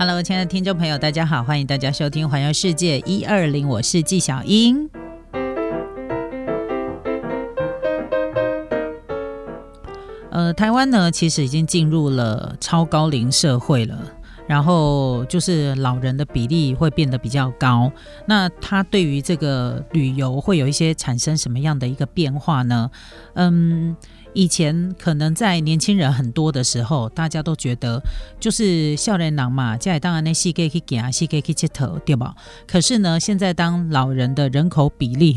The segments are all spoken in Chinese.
Hello，亲爱的听众朋友，大家好，欢迎大家收听《环游世界一二零》，我是纪晓英。呃，台湾呢，其实已经进入了超高龄社会了，然后就是老人的比例会变得比较高。那它对于这个旅游会有一些产生什么样的一个变化呢？嗯。以前可能在年轻人很多的时候，大家都觉得就是笑脸郎嘛，家里当然那戏可以去行，戏可以去接头，对吧？可是呢，现在当老人的人口比例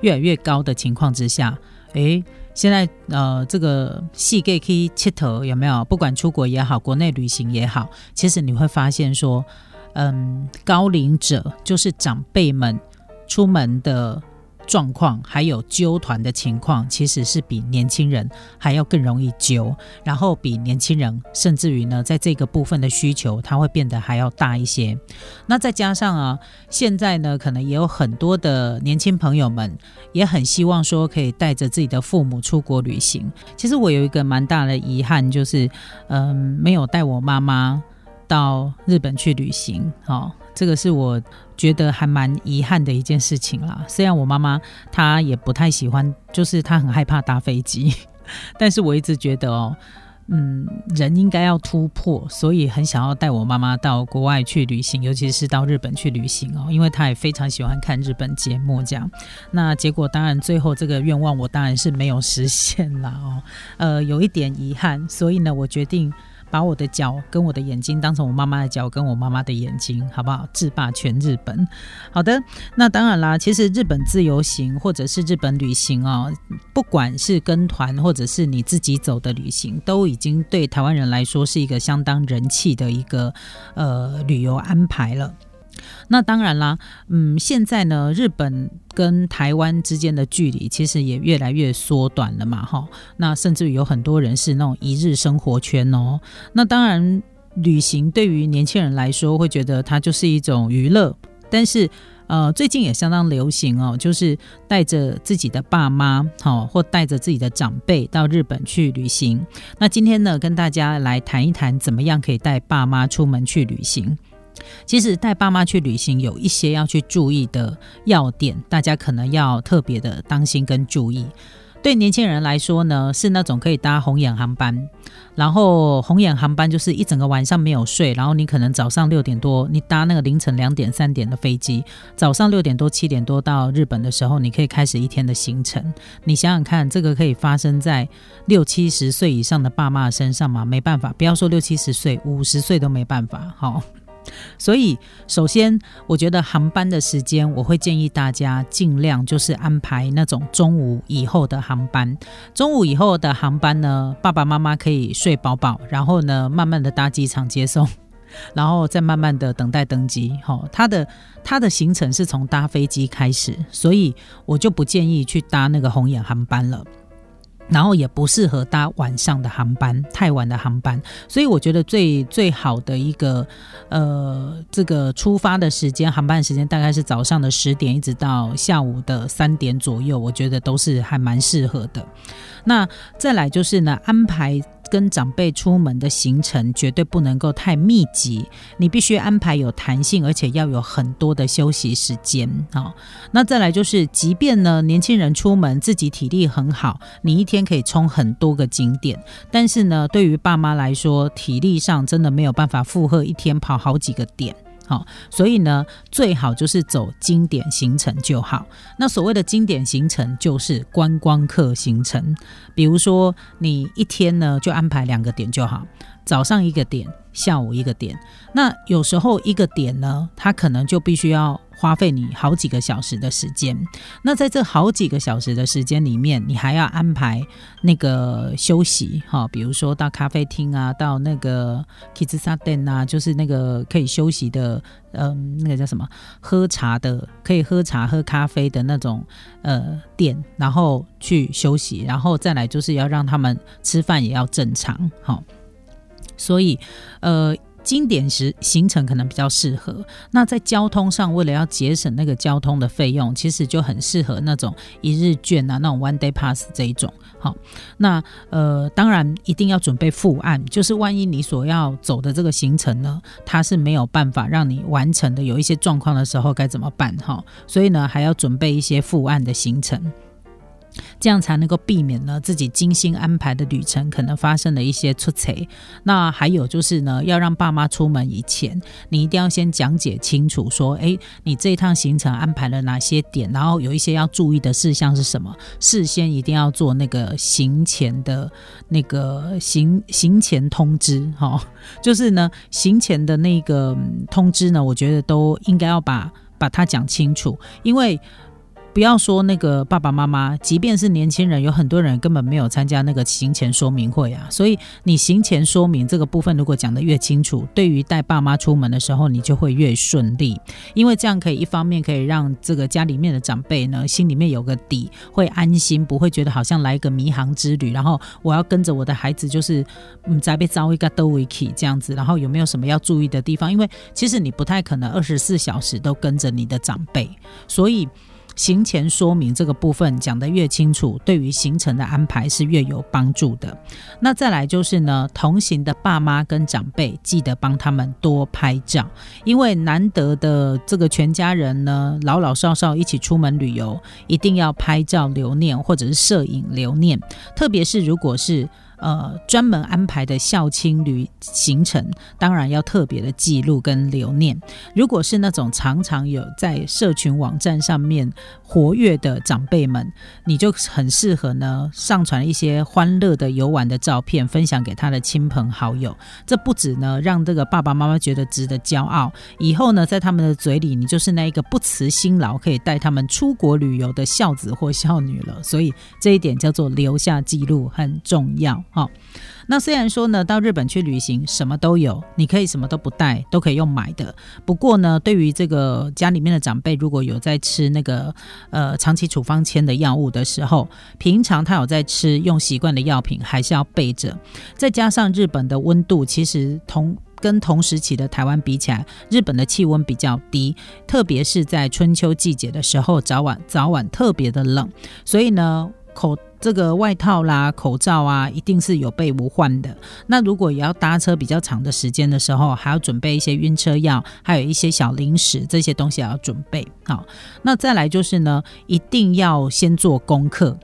越来越高的情况之下，诶，现在呃，这个戏可以去接头有没有？不管出国也好，国内旅行也好，其实你会发现说，嗯，高龄者就是长辈们出门的。状况还有揪团的情况，其实是比年轻人还要更容易揪，然后比年轻人甚至于呢，在这个部分的需求，它会变得还要大一些。那再加上啊，现在呢，可能也有很多的年轻朋友们也很希望说可以带着自己的父母出国旅行。其实我有一个蛮大的遗憾，就是嗯，没有带我妈妈到日本去旅行。好。这个是我觉得还蛮遗憾的一件事情啦。虽然我妈妈她也不太喜欢，就是她很害怕搭飞机，但是我一直觉得哦，嗯，人应该要突破，所以很想要带我妈妈到国外去旅行，尤其是到日本去旅行哦，因为她也非常喜欢看日本节目这样。那结果当然最后这个愿望我当然是没有实现啦哦，呃，有一点遗憾，所以呢，我决定。把我的脚跟我的眼睛当成我妈妈的脚跟我妈妈的眼睛，好不好？制霸全日本。好的，那当然啦。其实日本自由行或者是日本旅行哦，不管是跟团或者是你自己走的旅行，都已经对台湾人来说是一个相当人气的一个呃旅游安排了。那当然啦，嗯，现在呢，日本跟台湾之间的距离其实也越来越缩短了嘛，哈。那甚至于有很多人是那种一日生活圈哦。那当然，旅行对于年轻人来说会觉得它就是一种娱乐，但是呃，最近也相当流行哦，就是带着自己的爸妈，好，或带着自己的长辈到日本去旅行。那今天呢，跟大家来谈一谈，怎么样可以带爸妈出门去旅行。其实带爸妈去旅行有一些要去注意的要点，大家可能要特别的当心跟注意。对年轻人来说呢，是那种可以搭红眼航班，然后红眼航班就是一整个晚上没有睡，然后你可能早上六点多你搭那个凌晨两点三点的飞机，早上六点多七点多到日本的时候，你可以开始一天的行程。你想想看，这个可以发生在六七十岁以上的爸妈身上吗？没办法，不要说六七十岁，五十岁都没办法。好。所以，首先，我觉得航班的时间，我会建议大家尽量就是安排那种中午以后的航班。中午以后的航班呢，爸爸妈妈可以睡饱饱，然后呢，慢慢的搭机场接送，然后再慢慢的等待登机。好，他的他的行程是从搭飞机开始，所以我就不建议去搭那个红眼航班了。然后也不适合搭晚上的航班，太晚的航班。所以我觉得最最好的一个呃，这个出发的时间，航班时间大概是早上的十点，一直到下午的三点左右，我觉得都是还蛮适合的。那再来就是呢，安排。跟长辈出门的行程绝对不能够太密集，你必须安排有弹性，而且要有很多的休息时间啊。那再来就是，即便呢年轻人出门自己体力很好，你一天可以冲很多个景点，但是呢对于爸妈来说，体力上真的没有办法负荷一天跑好几个点。好，所以呢，最好就是走经典行程就好。那所谓的经典行程，就是观光客行程。比如说，你一天呢就安排两个点就好，早上一个点，下午一个点。那有时候一个点呢，它可能就必须要。花费你好几个小时的时间，那在这好几个小时的时间里面，你还要安排那个休息哈，比如说到咖啡厅啊，到那个 kids a d e n 啊，就是那个可以休息的，嗯，那个叫什么，喝茶的，可以喝茶喝咖啡的那种呃店，然后去休息，然后再来就是要让他们吃饭也要正常，好，所以呃。经典时行程可能比较适合。那在交通上，为了要节省那个交通的费用，其实就很适合那种一日券啊，那种 one day pass 这一种。好，那呃，当然一定要准备副案，就是万一你所要走的这个行程呢，它是没有办法让你完成的，有一些状况的时候该怎么办？哈，所以呢，还要准备一些副案的行程。这样才能够避免呢自己精心安排的旅程可能发生的一些出错。那还有就是呢，要让爸妈出门以前，你一定要先讲解清楚，说，哎，你这一趟行程安排了哪些点，然后有一些要注意的事项是什么，事先一定要做那个行前的那个行行前通知，哈，就是呢行前的那个通知呢，我觉得都应该要把把它讲清楚，因为。不要说那个爸爸妈妈，即便是年轻人，有很多人根本没有参加那个行前说明会啊。所以你行前说明这个部分，如果讲得越清楚，对于带爸妈出门的时候，你就会越顺利。因为这样可以一方面可以让这个家里面的长辈呢，心里面有个底，会安心，不会觉得好像来一个迷航之旅，然后我要跟着我的孩子，就是嗯再被招一个都维 k 这样子。然后有没有什么要注意的地方？因为其实你不太可能二十四小时都跟着你的长辈，所以。行前说明这个部分讲得越清楚，对于行程的安排是越有帮助的。那再来就是呢，同行的爸妈跟长辈记得帮他们多拍照，因为难得的这个全家人呢，老老少少一起出门旅游，一定要拍照留念或者是摄影留念，特别是如果是。呃，专门安排的校庆旅行程，当然要特别的记录跟留念。如果是那种常常有在社群网站上面活跃的长辈们，你就很适合呢，上传一些欢乐的游玩的照片，分享给他的亲朋好友。这不止呢，让这个爸爸妈妈觉得值得骄傲，以后呢，在他们的嘴里，你就是那一个不辞辛劳可以带他们出国旅游的孝子或孝女了。所以这一点叫做留下记录很重要。好，那虽然说呢，到日本去旅行什么都有，你可以什么都不带，都可以用买的。不过呢，对于这个家里面的长辈，如果有在吃那个呃长期处方签的药物的时候，平常他有在吃用习惯的药品，还是要备着。再加上日本的温度，其实同跟同时期的台湾比起来，日本的气温比较低，特别是在春秋季节的时候，早晚早晚特别的冷，所以呢。口这个外套啦、口罩啊，一定是有备无患的。那如果也要搭车比较长的时间的时候，还要准备一些晕车药，还有一些小零食，这些东西要准备好。那再来就是呢，一定要先做功课。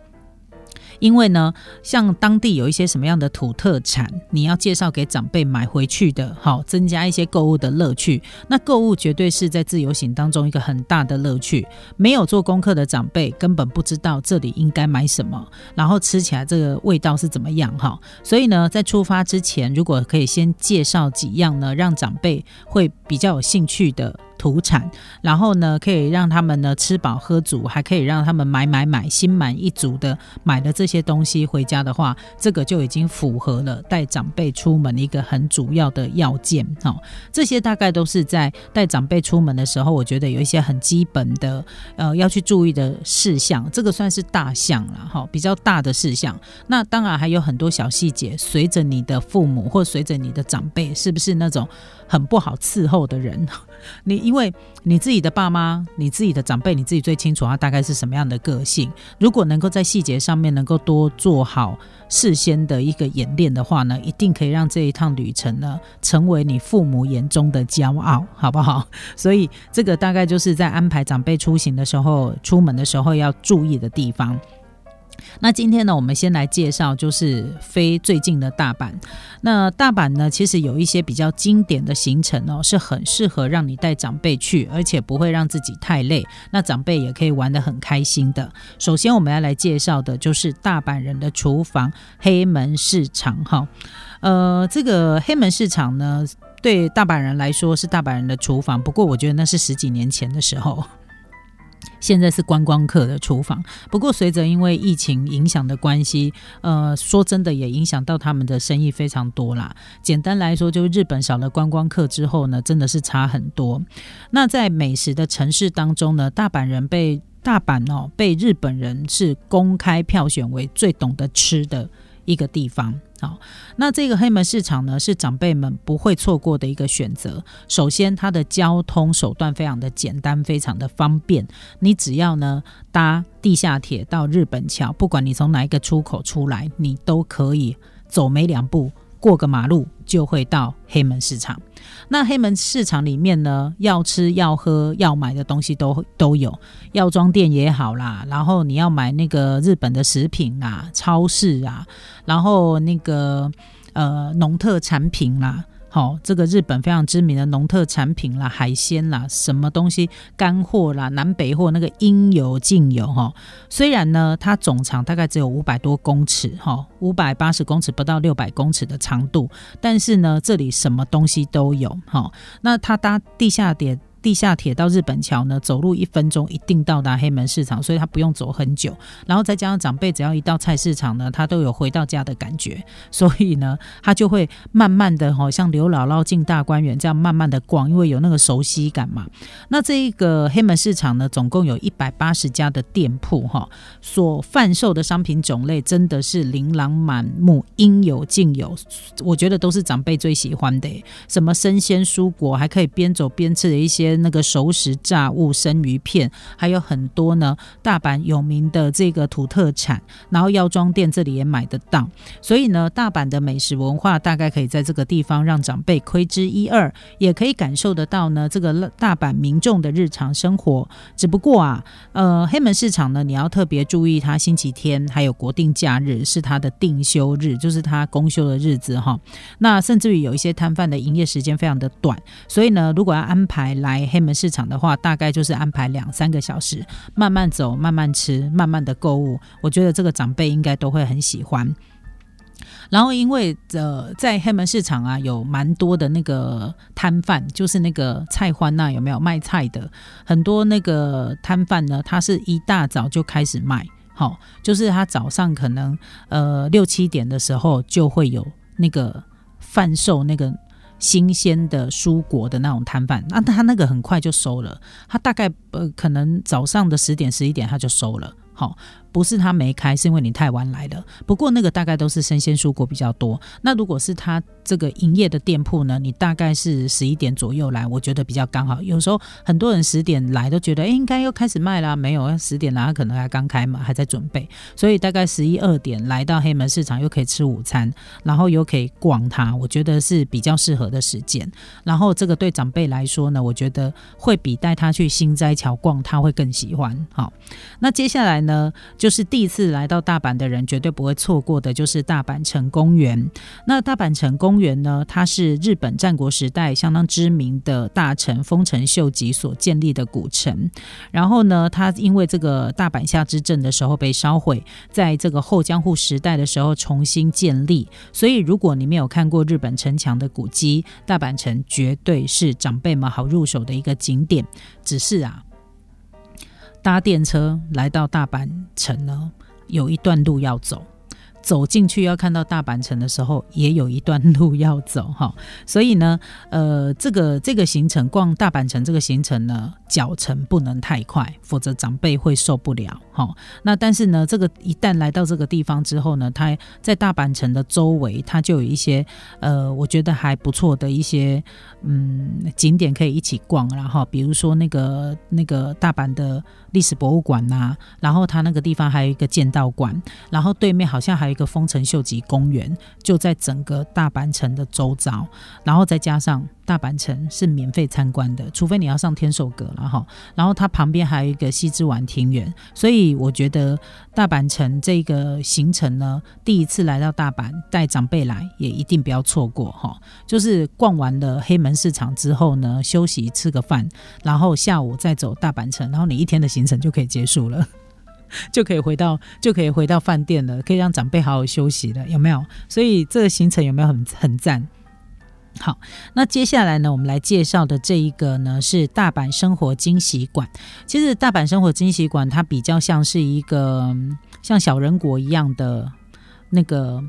因为呢，像当地有一些什么样的土特产，你要介绍给长辈买回去的，好增加一些购物的乐趣。那购物绝对是在自由行当中一个很大的乐趣。没有做功课的长辈根本不知道这里应该买什么，然后吃起来这个味道是怎么样哈。所以呢，在出发之前，如果可以先介绍几样呢，让长辈会比较有兴趣的。土产，然后呢，可以让他们呢吃饱喝足，还可以让他们买买买，心满意足的买了这些东西回家的话，这个就已经符合了带长辈出门一个很主要的要件。哈，这些大概都是在带长辈出门的时候，我觉得有一些很基本的呃要去注意的事项。这个算是大项了，哈，比较大的事项。那当然还有很多小细节，随着你的父母或随着你的长辈，是不是那种很不好伺候的人？你因为你自己的爸妈、你自己的长辈，你自己最清楚他大概是什么样的个性。如果能够在细节上面能够多做好事先的一个演练的话呢，一定可以让这一趟旅程呢成为你父母眼中的骄傲，好不好？所以这个大概就是在安排长辈出行的时候、出门的时候要注意的地方。那今天呢，我们先来介绍，就是飞最近的大阪。那大阪呢，其实有一些比较经典的行程哦，是很适合让你带长辈去，而且不会让自己太累。那长辈也可以玩得很开心的。首先，我们要来介绍的就是大阪人的厨房——黑门市场。哈，呃，这个黑门市场呢，对大阪人来说是大阪人的厨房。不过，我觉得那是十几年前的时候。现在是观光客的厨房，不过随着因为疫情影响的关系，呃，说真的也影响到他们的生意非常多啦。简单来说，就日本少了观光客之后呢，真的是差很多。那在美食的城市当中呢，大阪人被大阪哦被日本人是公开票选为最懂得吃的一个地方。好，那这个黑门市场呢，是长辈们不会错过的一个选择。首先，它的交通手段非常的简单，非常的方便。你只要呢搭地下铁到日本桥，不管你从哪一个出口出来，你都可以走没两步，过个马路就会到黑门市场。那黑门市场里面呢，要吃、要喝、要买的东西都都有，药妆店也好啦，然后你要买那个日本的食品啊，超市啊，然后那个呃农特产品啦。好，这个日本非常知名的农特产品啦、海鲜啦、什么东西干货啦、南北货那个应有尽有哈。虽然呢，它总长大概只有五百多公尺哈，五百八十公尺不到六百公尺的长度，但是呢，这里什么东西都有哈。那它搭地下铁。地下铁到日本桥呢，走路一分钟一定到达黑门市场，所以他不用走很久。然后再加上长辈只要一到菜市场呢，他都有回到家的感觉，所以呢，他就会慢慢的哈，像刘姥姥进大观园这样慢慢的逛，因为有那个熟悉感嘛。那这一个黑门市场呢，总共有一百八十家的店铺哈，所贩售的商品种类真的是琳琅满目，应有尽有。我觉得都是长辈最喜欢的，什么生鲜蔬果，还可以边走边吃的一些。那个熟食炸物、生鱼片，还有很多呢。大阪有名的这个土特产，然后药妆店这里也买得到。所以呢，大阪的美食文化大概可以在这个地方让长辈窥之一二，也可以感受得到呢。这个大阪民众的日常生活。只不过啊，呃，黑门市场呢，你要特别注意，它星期天还有国定假日是它的定休日，就是它公休的日子哈。那甚至于有一些摊贩的营业时间非常的短，所以呢，如果要安排来。黑门市场的话，大概就是安排两三个小时，慢慢走，慢慢吃，慢慢的购物。我觉得这个长辈应该都会很喜欢。然后，因为呃，在黑门市场啊，有蛮多的那个摊贩，就是那个菜欢呐，有没有卖菜的？很多那个摊贩呢，他是一大早就开始卖，好，就是他早上可能呃六七点的时候就会有那个贩售那个。新鲜的蔬果的那种摊贩，那他那个很快就收了，他大概呃可能早上的十点十一点他就收了，好。不是他没开，是因为你太晚来了。不过那个大概都是生鲜蔬果比较多。那如果是他这个营业的店铺呢，你大概是十一点左右来，我觉得比较刚好。有时候很多人十点来都觉得，哎，应该又开始卖啦，没有，十点来可能还刚开嘛，还在准备。所以大概十一二点来到黑门市场，又可以吃午餐，然后又可以逛它，我觉得是比较适合的时间。然后这个对长辈来说呢，我觉得会比带他去新斋桥逛他会更喜欢。好，那接下来呢？就是第一次来到大阪的人绝对不会错过的，就是大阪城公园。那大阪城公园呢，它是日本战国时代相当知名的大臣丰臣秀吉所建立的古城。然后呢，它因为这个大阪下之阵的时候被烧毁，在这个后江户时代的时候重新建立。所以，如果你没有看过日本城墙的古迹，大阪城绝对是长辈们好入手的一个景点。只是啊。搭电车来到大阪城呢，有一段路要走。走进去要看到大阪城的时候，也有一段路要走哈。所以呢，呃，这个这个行程逛大阪城这个行程呢，脚程不能太快，否则长辈会受不了哈。那但是呢，这个一旦来到这个地方之后呢，它在大阪城的周围，它就有一些呃，我觉得还不错的一些。嗯，景点可以一起逛，然后比如说那个那个大阪的历史博物馆呐，然后它那个地方还有一个剑道馆，然后对面好像还一个丰臣秀吉公园，就在整个大阪城的周遭，然后再加上。大阪城是免费参观的，除非你要上天守阁了哈。然后它旁边还有一个西之丸庭园，所以我觉得大阪城这个行程呢，第一次来到大阪带长辈来也一定不要错过哈。就是逛完了黑门市场之后呢，休息吃个饭，然后下午再走大阪城，然后你一天的行程就可以结束了，就可以回到就可以回到饭店了，可以让长辈好好休息了，有没有？所以这个行程有没有很很赞？好，那接下来呢，我们来介绍的这一个呢是大阪生活惊喜馆。其实大阪生活惊喜馆它比较像是一个像小人国一样的那个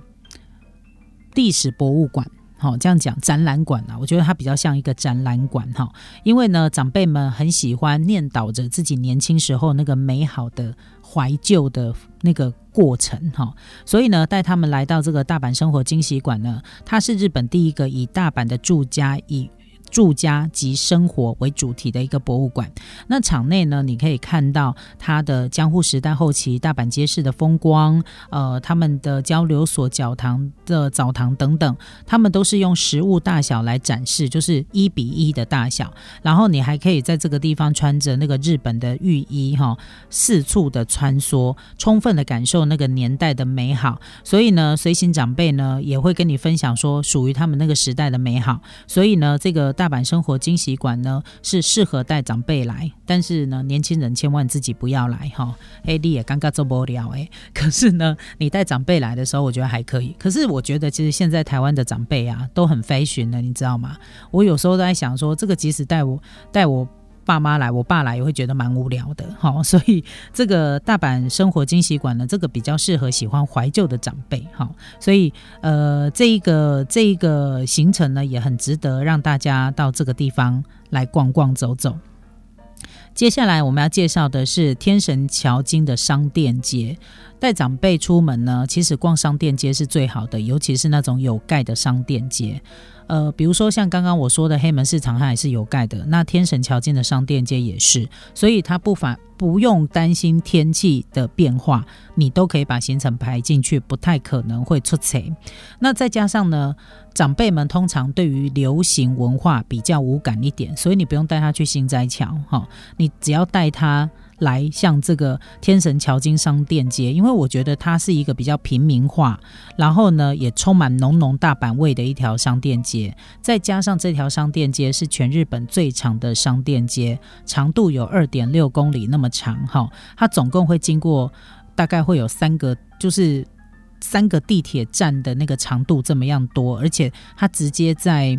历史博物馆。好，这样讲展览馆啊，我觉得它比较像一个展览馆哈，因为呢，长辈们很喜欢念叨着自己年轻时候那个美好的怀旧的那个过程哈，所以呢，带他们来到这个大阪生活惊喜馆呢，它是日本第一个以大阪的住家以。住家及生活为主题的一个博物馆。那场内呢，你可以看到它的江户时代后期大阪街市的风光，呃，他们的交流所、教堂的澡堂等等，他们都是用实物大小来展示，就是一比一的大小。然后你还可以在这个地方穿着那个日本的浴衣，哈，四处的穿梭，充分的感受那个年代的美好。所以呢，随行长辈呢也会跟你分享说，属于他们那个时代的美好。所以呢，这个。大大阪生活惊喜馆呢是适合带长辈来，但是呢年轻人千万自己不要来哈。A D 也尴尬做不了哎，可是呢你带长辈来的时候，我觉得还可以。可是我觉得其实现在台湾的长辈啊都很 fashion 的，你知道吗？我有时候都在想说，这个即使带我带我。爸妈来，我爸来也会觉得蛮无聊的，好，所以这个大阪生活惊喜馆呢，这个比较适合喜欢怀旧的长辈，好，所以呃，这一个这一个行程呢，也很值得让大家到这个地方来逛逛走走。接下来我们要介绍的是天神桥金的商店街。带长辈出门呢，其实逛商店街是最好的，尤其是那种有盖的商店街。呃，比如说像刚刚我说的黑门市场，它也是有盖的。那天神桥近的商店街也是，所以它不凡不用担心天气的变化，你都可以把行程排进去，不太可能会出错。那再加上呢，长辈们通常对于流行文化比较无感一点，所以你不用带他去新斋桥，哈，你只要带他。来像这个天神桥金商店街，因为我觉得它是一个比较平民化，然后呢也充满浓浓大阪味的一条商店街。再加上这条商店街是全日本最长的商店街，长度有二点六公里那么长哈。它总共会经过大概会有三个，就是三个地铁站的那个长度这么样多，而且它直接在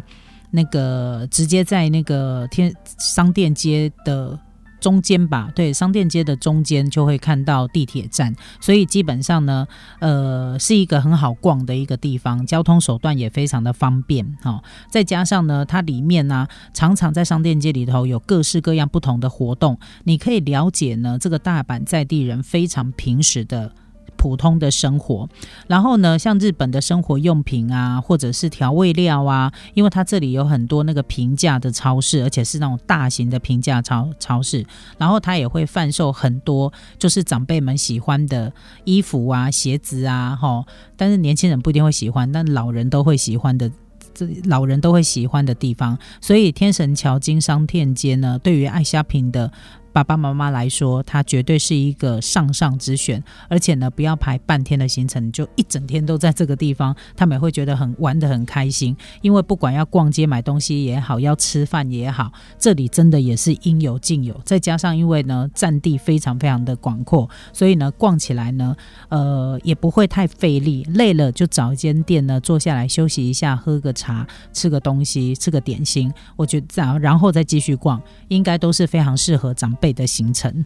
那个直接在那个天商店街的。中间吧，对，商店街的中间就会看到地铁站，所以基本上呢，呃，是一个很好逛的一个地方，交通手段也非常的方便哈。再加上呢，它里面呢，常常在商店街里头有各式各样不同的活动，你可以了解呢，这个大阪在地人非常平时的。普通的生活，然后呢，像日本的生活用品啊，或者是调味料啊，因为它这里有很多那个平价的超市，而且是那种大型的平价超超市，然后它也会贩售很多就是长辈们喜欢的衣服啊、鞋子啊，哈，但是年轻人不一定会喜欢，但老人都会喜欢的，这老人都会喜欢的地方，所以天神桥经商店街呢，对于爱虾品的。爸爸妈妈来说，它绝对是一个上上之选，而且呢，不要排半天的行程，就一整天都在这个地方，他们也会觉得很玩得很开心。因为不管要逛街买东西也好，要吃饭也好，这里真的也是应有尽有。再加上因为呢，占地非常非常的广阔，所以呢，逛起来呢，呃，也不会太费力。累了就找一间店呢，坐下来休息一下，喝个茶，吃个东西，吃个点心。我觉得这样，然后再继续逛，应该都是非常适合长。北的行程。